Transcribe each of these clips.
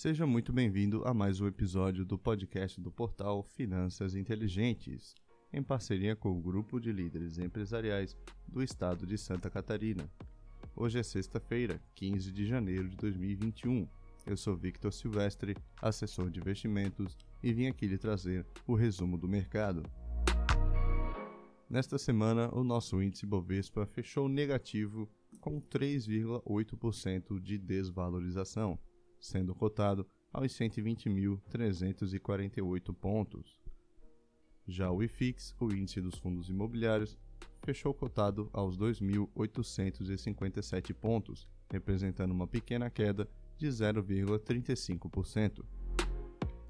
Seja muito bem-vindo a mais um episódio do podcast do portal Finanças Inteligentes, em parceria com o grupo de líderes empresariais do estado de Santa Catarina. Hoje é sexta-feira, 15 de janeiro de 2021. Eu sou Victor Silvestre, assessor de investimentos, e vim aqui lhe trazer o resumo do mercado. Nesta semana, o nosso índice Bovespa fechou negativo com 3,8% de desvalorização, sendo cotado aos 120.348 pontos. Já o IFIX, o índice dos fundos imobiliários, fechou cotado aos 2.857 pontos, representando uma pequena queda de 0,35%.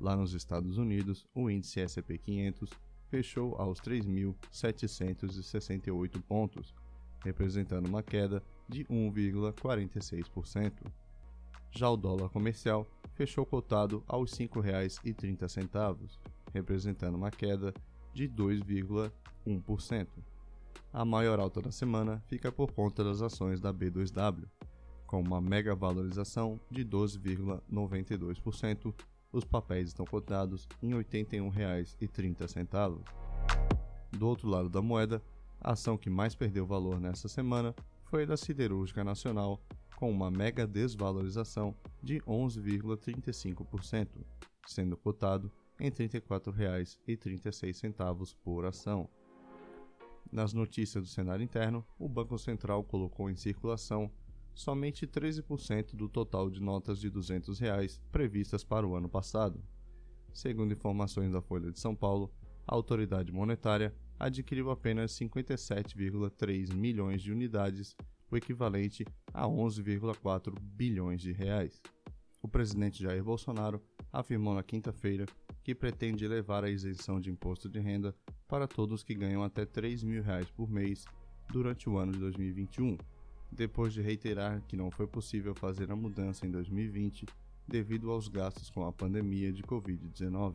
Lá nos Estados Unidos, o índice S&P 500 fechou aos 3.768 pontos, representando uma queda de 1,46%. Já o dólar comercial fechou cotado aos R$ 5,30, representando uma queda de 2,1%. A maior alta da semana fica por conta das ações da B2W, com uma mega valorização de 12,92% os papéis estão cotados em R$ 81,30. Do outro lado da moeda, a ação que mais perdeu valor nesta semana foi da Siderúrgica Nacional, com uma mega desvalorização de 11,35%, sendo cotado em R$ 34,36 por ação. Nas notícias do cenário interno, o Banco Central colocou em circulação somente 13% do total de notas de 200 reais previstas para o ano passado. Segundo informações da Folha de São Paulo, a autoridade monetária adquiriu apenas 57,3 milhões de unidades, o equivalente a 11,4 bilhões de reais. O presidente Jair Bolsonaro afirmou na quinta-feira que pretende elevar a isenção de imposto de renda para todos que ganham até 3 mil reais por mês durante o ano de 2021 depois de reiterar que não foi possível fazer a mudança em 2020 devido aos gastos com a pandemia de Covid-19.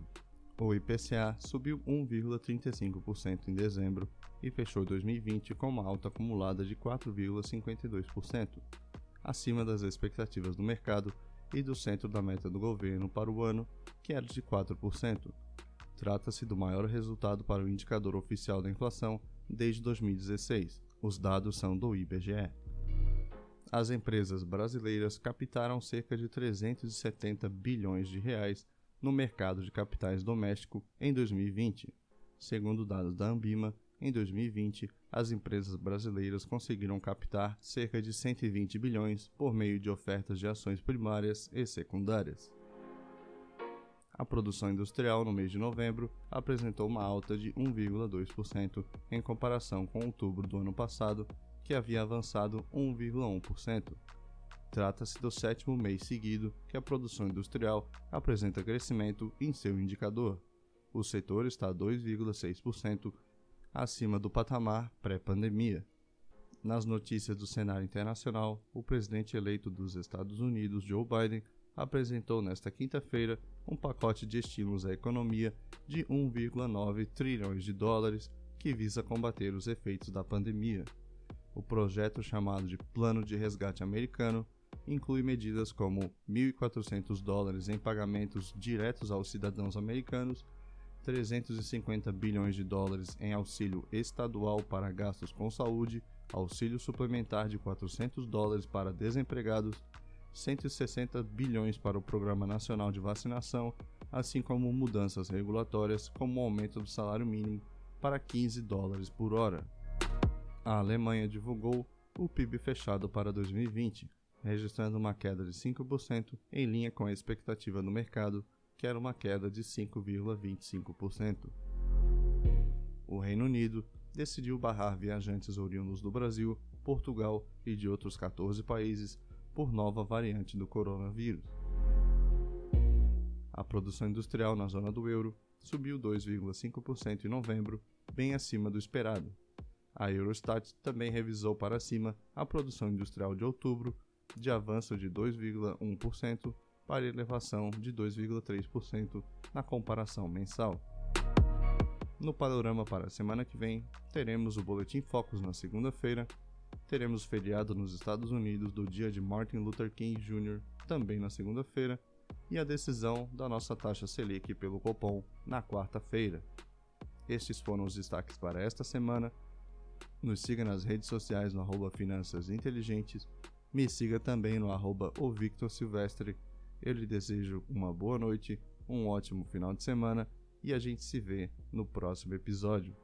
O IPCA subiu 1,35% em dezembro e fechou 2020 com uma alta acumulada de 4,52%, acima das expectativas do mercado e do centro da meta do governo para o ano, que era de 4%. Trata-se do maior resultado para o indicador oficial da inflação desde 2016. Os dados são do IBGE as empresas brasileiras captaram cerca de 370 bilhões de reais no mercado de capitais doméstico em 2020. Segundo dados da Ambima, em 2020, as empresas brasileiras conseguiram captar cerca de 120 bilhões por meio de ofertas de ações primárias e secundárias. A produção industrial no mês de novembro apresentou uma alta de 1,2% em comparação com outubro do ano passado que havia avançado 1,1%. Trata-se do sétimo mês seguido que a produção industrial apresenta crescimento em seu indicador. O setor está 2,6% acima do patamar pré-pandemia. Nas notícias do cenário internacional, o presidente eleito dos Estados Unidos, Joe Biden, apresentou nesta quinta-feira um pacote de estímulos à economia de 1,9 trilhões de dólares que visa combater os efeitos da pandemia. O projeto chamado de Plano de Resgate Americano inclui medidas como 1.400 dólares em pagamentos diretos aos cidadãos americanos, 350 bilhões de dólares em auxílio estadual para gastos com saúde, auxílio suplementar de 400 dólares para desempregados, 160 bilhões para o Programa Nacional de Vacinação, assim como mudanças regulatórias como o aumento do salário mínimo para 15 dólares por hora. A Alemanha divulgou o PIB fechado para 2020, registrando uma queda de 5% em linha com a expectativa do mercado, que era uma queda de 5,25%. O Reino Unido decidiu barrar viajantes oriundos do Brasil, Portugal e de outros 14 países por nova variante do coronavírus. A produção industrial na zona do euro subiu 2,5% em novembro, bem acima do esperado, a Eurostat também revisou para cima a produção industrial de outubro, de avanço de 2,1% para elevação de 2,3% na comparação mensal. No panorama para a semana que vem, teremos o Boletim Focus na segunda-feira, teremos feriado nos Estados Unidos do dia de Martin Luther King Jr. também na segunda-feira, e a decisão da nossa taxa Selic pelo Copom na quarta-feira. Estes foram os destaques para esta semana. Nos siga nas redes sociais no arroba Finanças Inteligentes. Me siga também no arroba o Victor Silvestre. Eu lhe desejo uma boa noite, um ótimo final de semana e a gente se vê no próximo episódio.